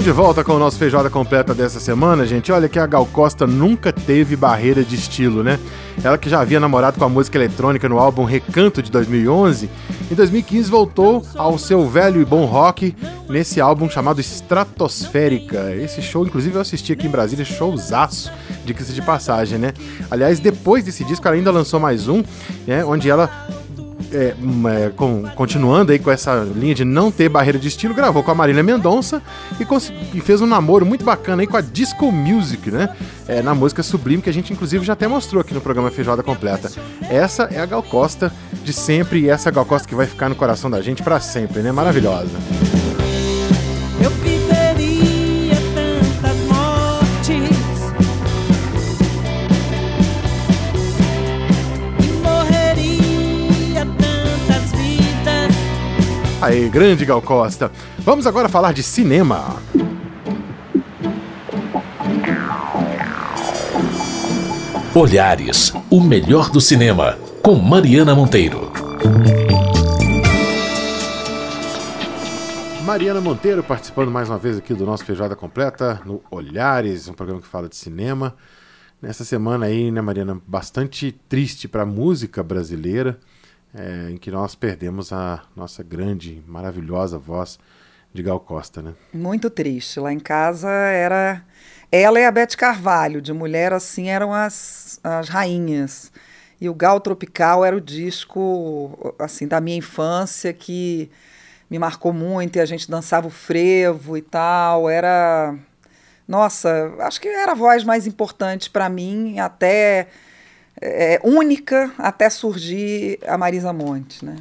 Estamos de volta com o nosso Feijoada Completa dessa semana, gente. Olha que a Gal Costa nunca teve barreira de estilo, né? Ela que já havia namorado com a música eletrônica no álbum Recanto de 2011, em 2015 voltou ao seu velho e bom rock nesse álbum chamado Estratosférica. Esse show, inclusive, eu assisti aqui em Brasília, showzaço, de se de passagem, né? Aliás, depois desse disco, ela ainda lançou mais um, né, onde ela é, é, com, continuando aí com essa linha de não ter barreira de estilo, gravou com a Marília Mendonça e, e, fez um namoro muito bacana aí com a Disco Music, né? É, na música Sublime, que a gente inclusive já até mostrou aqui no programa Feijoada Completa. Essa é a Gal Costa de sempre e essa é Gal Costa que vai ficar no coração da gente para sempre, né? Maravilhosa. Aí, grande Gal Costa. Vamos agora falar de cinema. Olhares, o melhor do cinema, com Mariana Monteiro. Mariana Monteiro participando mais uma vez aqui do nosso Feijoada Completa no Olhares, um programa que fala de cinema. Nessa semana aí, né, Mariana, bastante triste para a música brasileira é, em que nós perdemos a nossa grande, maravilhosa voz de Gal Costa, né? Muito triste. Lá em casa era ela e a Beth Carvalho, de mulher assim, eram as, as rainhas. E o Gal Tropical era o disco assim da minha infância que me marcou muito e a gente dançava o frevo e tal. Era nossa, acho que era a voz mais importante para mim até é, única até surgir a Marisa Monte, né?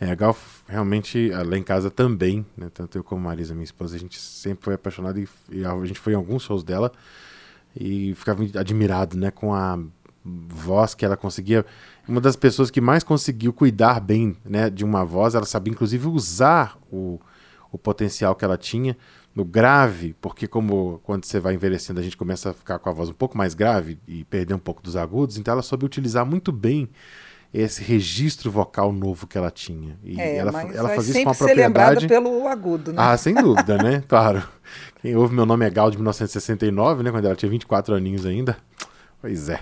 É, a Gal realmente, lá em casa também, né? Tanto eu como a Marisa, minha esposa, a gente sempre foi apaixonado e, e a gente foi em alguns shows dela e ficava admirado, né? Com a voz que ela conseguia. Uma das pessoas que mais conseguiu cuidar bem, né? De uma voz, ela sabia inclusive usar o, o potencial que ela tinha no grave, porque como quando você vai envelhecendo a gente começa a ficar com a voz um pouco mais grave e perder um pouco dos agudos, então ela soube utilizar muito bem esse registro vocal novo que ela tinha. E é, ela, ela fazia isso com a propriedade. Ser pelo agudo, né? Ah, sem dúvida, né? Claro. Quem ouve Meu Nome é Gal de 1969, né? Quando ela tinha 24 aninhos ainda. Pois é.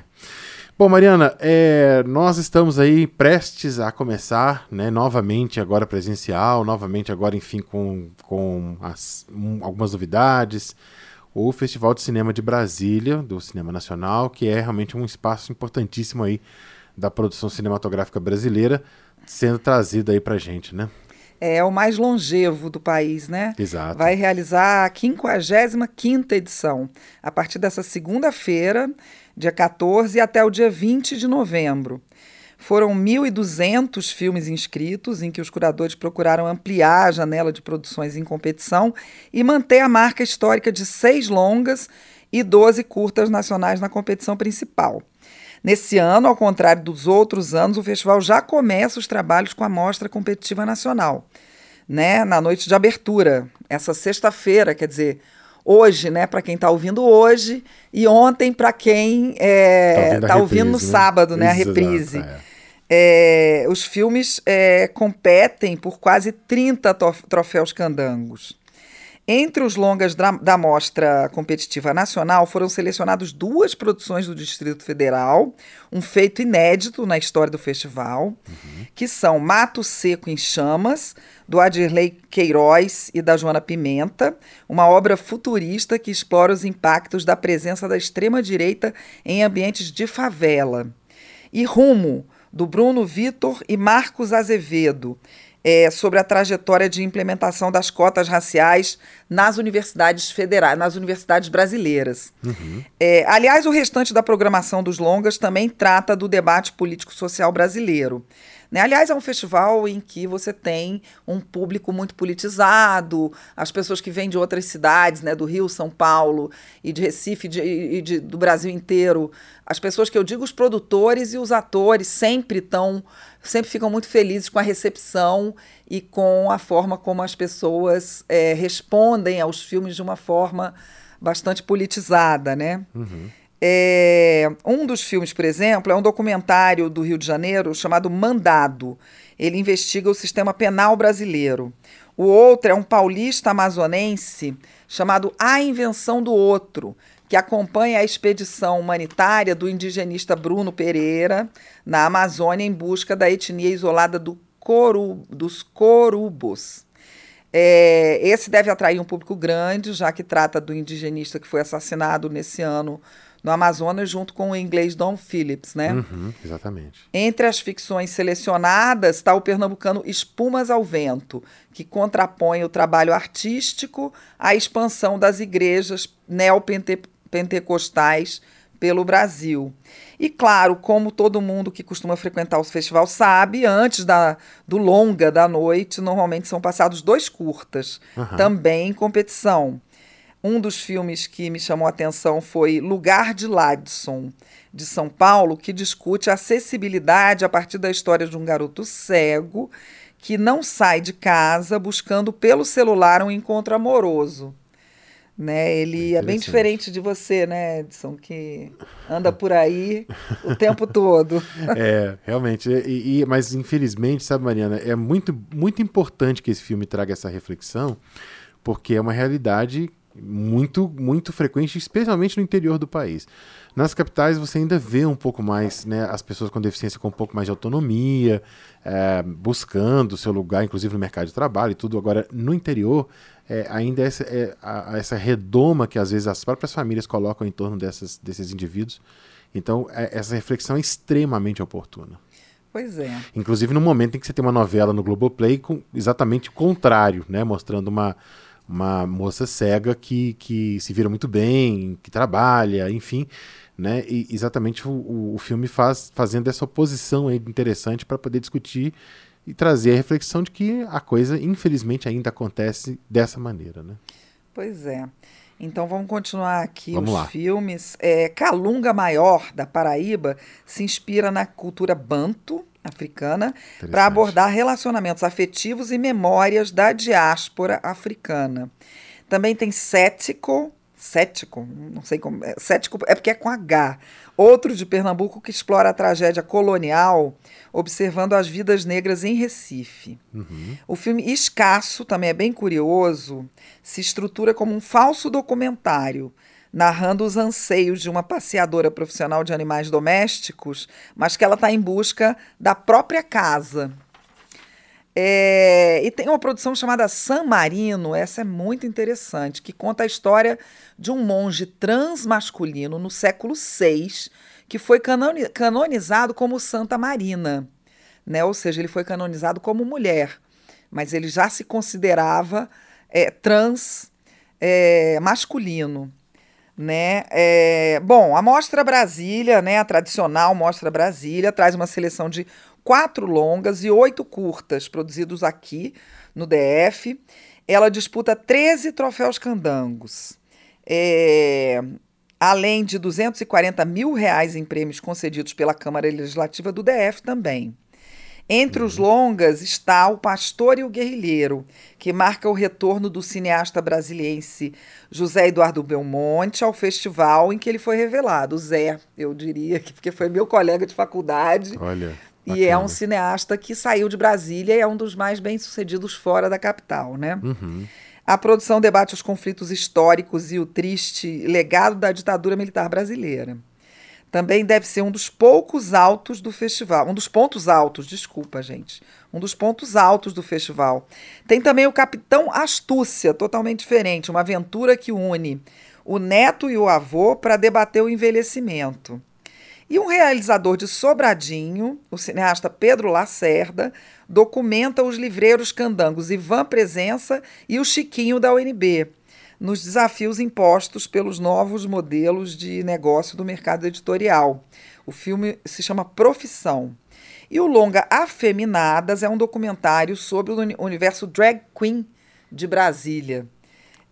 Bom, Mariana, é, nós estamos aí prestes a começar, né, novamente agora presencial, novamente agora, enfim, com, com as, um, algumas novidades, o Festival de Cinema de Brasília, do Cinema Nacional, que é realmente um espaço importantíssimo aí da produção cinematográfica brasileira, sendo trazido aí pra gente, né? É, é o mais longevo do país, né? Exato. Vai realizar a 55ª edição, a partir dessa segunda-feira, dia 14 até o dia 20 de novembro. Foram 1.200 filmes inscritos, em que os curadores procuraram ampliar a janela de produções em competição e manter a marca histórica de seis longas e 12 curtas nacionais na competição principal. Nesse ano, ao contrário dos outros anos, o festival já começa os trabalhos com a Mostra Competitiva Nacional, né, na noite de abertura, essa sexta-feira, quer dizer, hoje, né, para quem está ouvindo hoje, e ontem para quem está é, ouvindo, tá ouvindo no né? sábado, né, a reprise. É. É, os filmes é, competem por quase 30 troféus candangos. Entre os longas da, Mostra Competitiva Nacional foram selecionadas duas produções do Distrito Federal, um feito inédito na história do festival, uhum. que são Mato Seco em Chamas, do Adirley Queiroz e da Joana Pimenta, uma obra futurista que explora os impactos da presença da extrema-direita em ambientes de favela. E Rumo, do Bruno Vitor e Marcos Azevedo, é, sobre a trajetória de implementação das cotas raciais nas universidades federais, nas universidades brasileiras. Uhum. É, aliás, o restante da programação dos longas também trata do debate político-social brasileiro. Né? Aliás, é um festival em que você tem um público muito politizado, as pessoas que vêm de outras cidades, né, do Rio, São Paulo e de Recife de, e de, do Brasil inteiro. As pessoas que eu digo, os produtores e os atores sempre estão, sempre ficam muito felizes com a recepção e com a forma como as pessoas é, respondem aos filmes de uma forma bastante politizada, né? Uhum. É, um dos filmes, por exemplo, é um documentário do Rio de Janeiro chamado Mandado. Ele investiga o sistema penal brasileiro. O outro é um paulista amazonense chamado A Invenção do Outro, que acompanha a expedição humanitária do indigenista Bruno Pereira na Amazônia em busca da etnia isolada do Coru, dos Corubos. É, esse deve atrair um público grande, já que trata do indigenista que foi assassinado nesse ano no Amazonas, junto com o inglês Don Phillips, né? Uhum, exatamente. Entre as ficções selecionadas está o pernambucano Espumas ao Vento, que contrapõe o trabalho artístico à expansão das igrejas neopentecostais pelo Brasil. E claro, como todo mundo que costuma frequentar o festival sabe, antes da, do longa da noite, normalmente são passados dois curtas, uhum. também em competição. Um dos filmes que me chamou a atenção foi Lugar de Ladson, de São Paulo, que discute a acessibilidade a partir da história de um garoto cego que não sai de casa buscando pelo celular um encontro amoroso. Né? Ele é, bem diferente de você, né, Edson, que anda por aí o tempo todo. É, realmente. E, e, mas, infelizmente, sabe, Mariana, é muito, muito importante que esse filme traga essa reflexão, porque é uma realidade muito, muito frequente, especialmente no interior do país. Nas capitais você ainda vê um pouco mais né, as pessoas com deficiência com um pouco mais de autonomia, é, buscando seu lugar, inclusive no mercado de trabalho e tudo. Agora, no interior, é, ainda essa, é, a, essa redoma que às vezes as próprias famílias colocam em torno dessas, desses indivíduos. Então, é, essa reflexão é extremamente oportuna. Pois é. Inclusive no momento em que você tem uma novela no Globoplay com exatamente o contrário, né? Mostrando uma, uma moça cega que, que se vira muito bem, que trabalha, enfim. Né? E exatamente o, o filme faz fazendo essa oposição aí interessante para poder discutir e trazer a reflexão de que a coisa, infelizmente, ainda acontece dessa maneira. Né? Pois é. Então vamos continuar aqui vamos os lá. filmes. É, Calunga Maior, da Paraíba, se inspira na cultura banto africana para abordar relacionamentos afetivos e memórias da diáspora africana. Também tem Cético, Cético, não sei como, é, Cético é porque é com H, outro de Pernambuco que explora a tragédia colonial, observando as vidas negras em Recife. Uhum. O filme Escasso também é bem curioso, se estrutura como um falso documentário narrando os anseios de uma passeadora profissional de animais domésticos, mas que ela está em busca da própria casa. É, e tem uma produção chamada San Marino, essa é muito interessante, que conta a história de um monge transmasculino no século VI, que foi canonizado como Santa Marina, né? ou seja, ele foi canonizado como mulher, mas ele já se considerava é, trans é, masculino né? É, bom, a Mostra Brasília, né, a tradicional Mostra Brasília, traz uma seleção de quatro longas e oito curtas produzidos aqui no DF. Ela disputa 13 troféus candangos. É, além de 240 mil reais em prêmios concedidos pela Câmara Legislativa do DF também. Entre os longas está O Pastor e o Guerrilheiro, que marca o retorno do cineasta brasiliense José Eduardo Belmonte ao festival em que ele foi revelado. Zé, eu diria, que porque foi meu colega de faculdade. Olha. E é um cineasta que saiu de Brasília e é um dos mais bem-sucedidos fora da capital, né? Uhum. A produção debate os conflitos históricos e o triste legado da ditadura militar brasileira. Também deve ser um dos poucos altos do festival. Um dos pontos altos, desculpa, gente. Um dos pontos altos do festival. Tem também o Capitão Astúcia, totalmente diferente. Uma aventura que une o neto e o avô para debater o envelhecimento. E um realizador de Sobradinho, o cineasta Pedro Lacerda, documenta os livreiros candangos Ivan Presença e o Chiquinho da UNB nos desafios impostos pelos novos modelos de negócio do mercado editorial. O filme se chama Profissão. E o longa Afeminadas é um documentário sobre o universo drag queen de Brasília.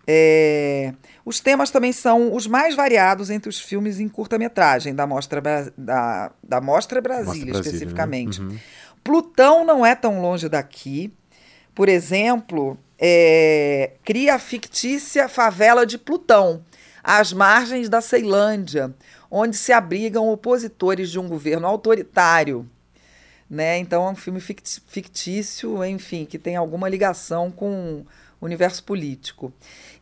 É, os temas também são os mais variados entre os filmes em curta-metragem da Mostra, da, da Mostra Brasília, Mostra Brasília né? especificamente. Né? Uhum. Plutão não é tão longe daqui. Por exemplo, é, cria a fictícia favela de Plutão, às margens da Ceilândia, onde se abrigam opositores de um governo autoritário. Né? Então é um filme fictício, enfim, que tem alguma ligação com o universo político.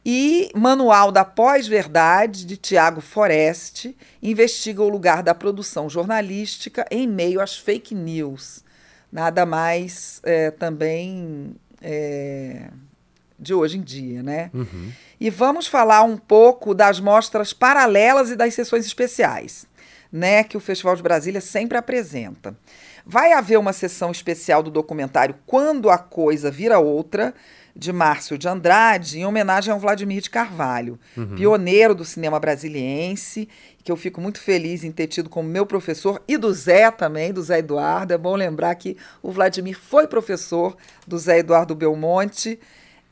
E Manual da Pós-Verdade, de Tiago Foreste, investiga o lugar da produção jornalística em meio às fake news. Nada mais é, também é, de hoje em dia, né? Uhum. E vamos falar um pouco das mostras paralelas e das sessões especiais, né? Que o Festival de Brasília sempre apresenta. Vai haver uma sessão especial do documentário Quando a Coisa Vira Outra, de Márcio de Andrade, em homenagem ao Vladimir de Carvalho, uhum. pioneiro do cinema brasiliense, que eu fico muito feliz em ter tido como meu professor, e do Zé também, do Zé Eduardo. É bom lembrar que o Vladimir foi professor do Zé Eduardo Belmonte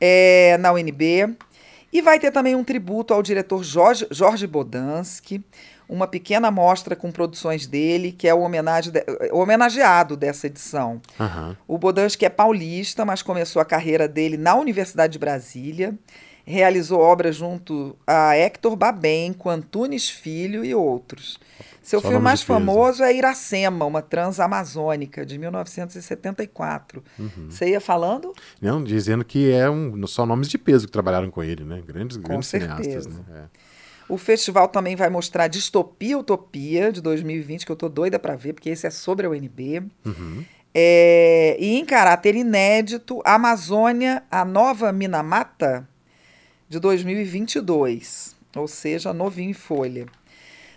é, na UNB. E vai ter também um tributo ao diretor Jorge, Jorge Bodansky, uma pequena mostra com produções dele, que é o, homenagem de, o homenageado dessa edição. Uhum. O Bodansky é paulista, mas começou a carreira dele na Universidade de Brasília. Realizou obras junto a Hector Babem, com Antunes Filho e outros. Seu Só filme mais famoso é Iracema, uma transamazônica, de 1974. Uhum. Você ia falando? Não, dizendo que é um, só nomes de peso que trabalharam com ele, né? Grandes, com grandes certeza. cineastas. Né? É. O festival também vai mostrar Distopia Utopia, de 2020, que eu tô doida para ver, porque esse é sobre a UNB. Uhum. É, e em caráter inédito, Amazônia, a nova Minamata, de 2022, ou seja, novinho em folha.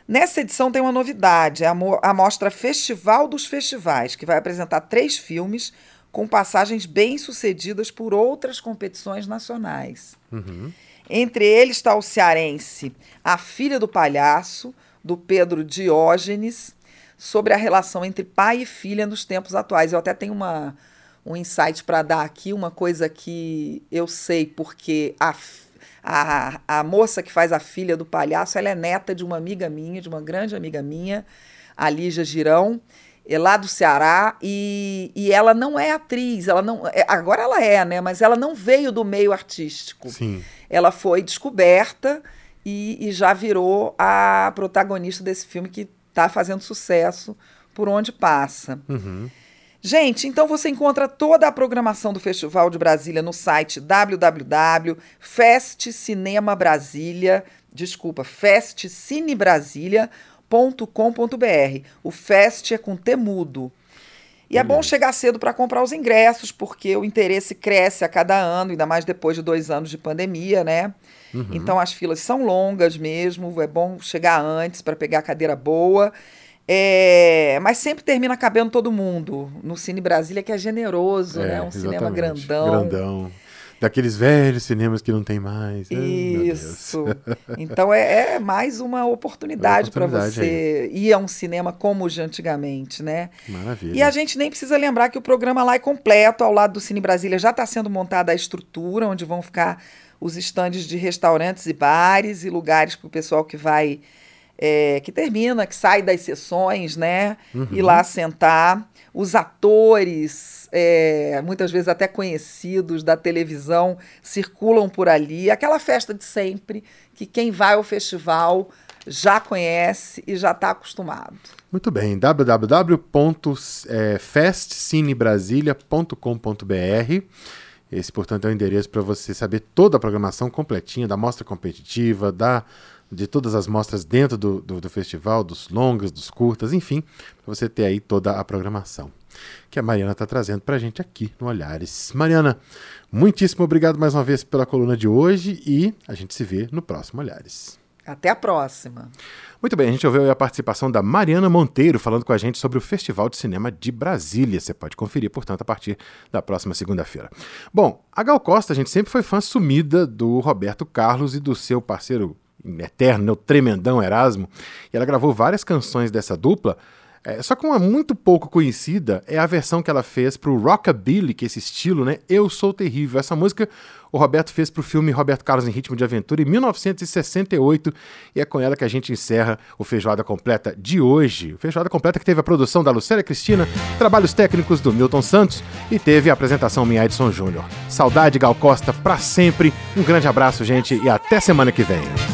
Nessa edição tem uma novidade, é a mostra Festival dos Festivais, que vai apresentar três filmes com passagens bem-sucedidas por outras competições nacionais. Uhum. Entre eles está o cearense A Filha do Palhaço, do Pedro Diógenes, sobre a relação entre pai e filha nos tempos atuais. Eu até tenho uma, um insight para dar aqui, uma coisa que eu sei porque a, a, a moça que faz a filha do palhaço, ela é neta de uma amiga minha, de uma grande amiga minha, a Lígia Girão, é lá do Ceará, e, e ela não é atriz, ela não. É, agora ela é, né? Mas ela não veio do meio artístico. Sim. Ela foi descoberta e, e já virou a protagonista desse filme que está fazendo sucesso por onde passa. Uhum. Gente, então você encontra toda a programação do Festival de Brasília no site www.festcinemabrasilia, desculpa, festcinebrasilia.com.br. O Fest é com temudo. E é bom chegar cedo para comprar os ingressos, porque o interesse cresce a cada ano, ainda mais depois de dois anos de pandemia, né? Uhum. Então as filas são longas mesmo, é bom chegar antes para pegar a cadeira boa. É, mas sempre termina cabendo todo mundo. No Cine Brasília, que é generoso, é, né? Um cinema grandão. Grandão. Daqueles velhos cinemas que não tem mais. Isso. então é, é, mais uma oportunidade, para você aí. ir a um cinema como de antigamente, né? Maravilha. E a gente nem precisa lembrar que o programa lá é completo. Ao lado do Cine Brasília já está sendo montada a estrutura, onde vão ficar os estandes de restaurantes e bares e lugares para o pessoal que vai. É, que termina, que sai das sessões, né? Uhum. Ir lá sentar. Os atores é, muitas vezes até conhecidos da televisão, circulam por ali. Aquela festa de sempre, que quem vai ao festival já conhece e já está acostumado. Muito bem, www.festcinebrasilia.com.br. Esse, portanto, é o endereço para você saber toda a programação completinha da mostra competitiva, da de todas as mostras dentro do, do, do festival, dos longas, dos curtas, enfim, para você ter aí toda a programação que a Mariana está trazendo para a gente aqui no Olhares. Mariana, muitíssimo obrigado mais uma vez pela coluna de hoje e a gente se vê no próximo Olhares. Até a próxima. Muito bem, a gente ouviu a participação da Mariana Monteiro falando com a gente sobre o Festival de Cinema de Brasília. Você pode conferir, portanto, a partir da próxima segunda-feira. Bom, a Gal Costa, a gente sempre foi fã sumida do Roberto Carlos e do seu parceiro eterno, né, o tremendão Erasmo. E ela gravou várias canções dessa dupla é, só que uma muito pouco conhecida é a versão que ela fez pro Rockabilly, que é esse estilo, né? Eu Sou Terrível. Essa música o Roberto fez pro filme Roberto Carlos em Ritmo de Aventura em 1968 e é com ela que a gente encerra o Feijoada Completa de hoje. O Feijoada Completa que teve a produção da Lucélia Cristina, trabalhos técnicos do Milton Santos e teve a apresentação minha Edson Júnior. Saudade Gal Costa pra sempre. Um grande abraço, gente, e até semana que vem.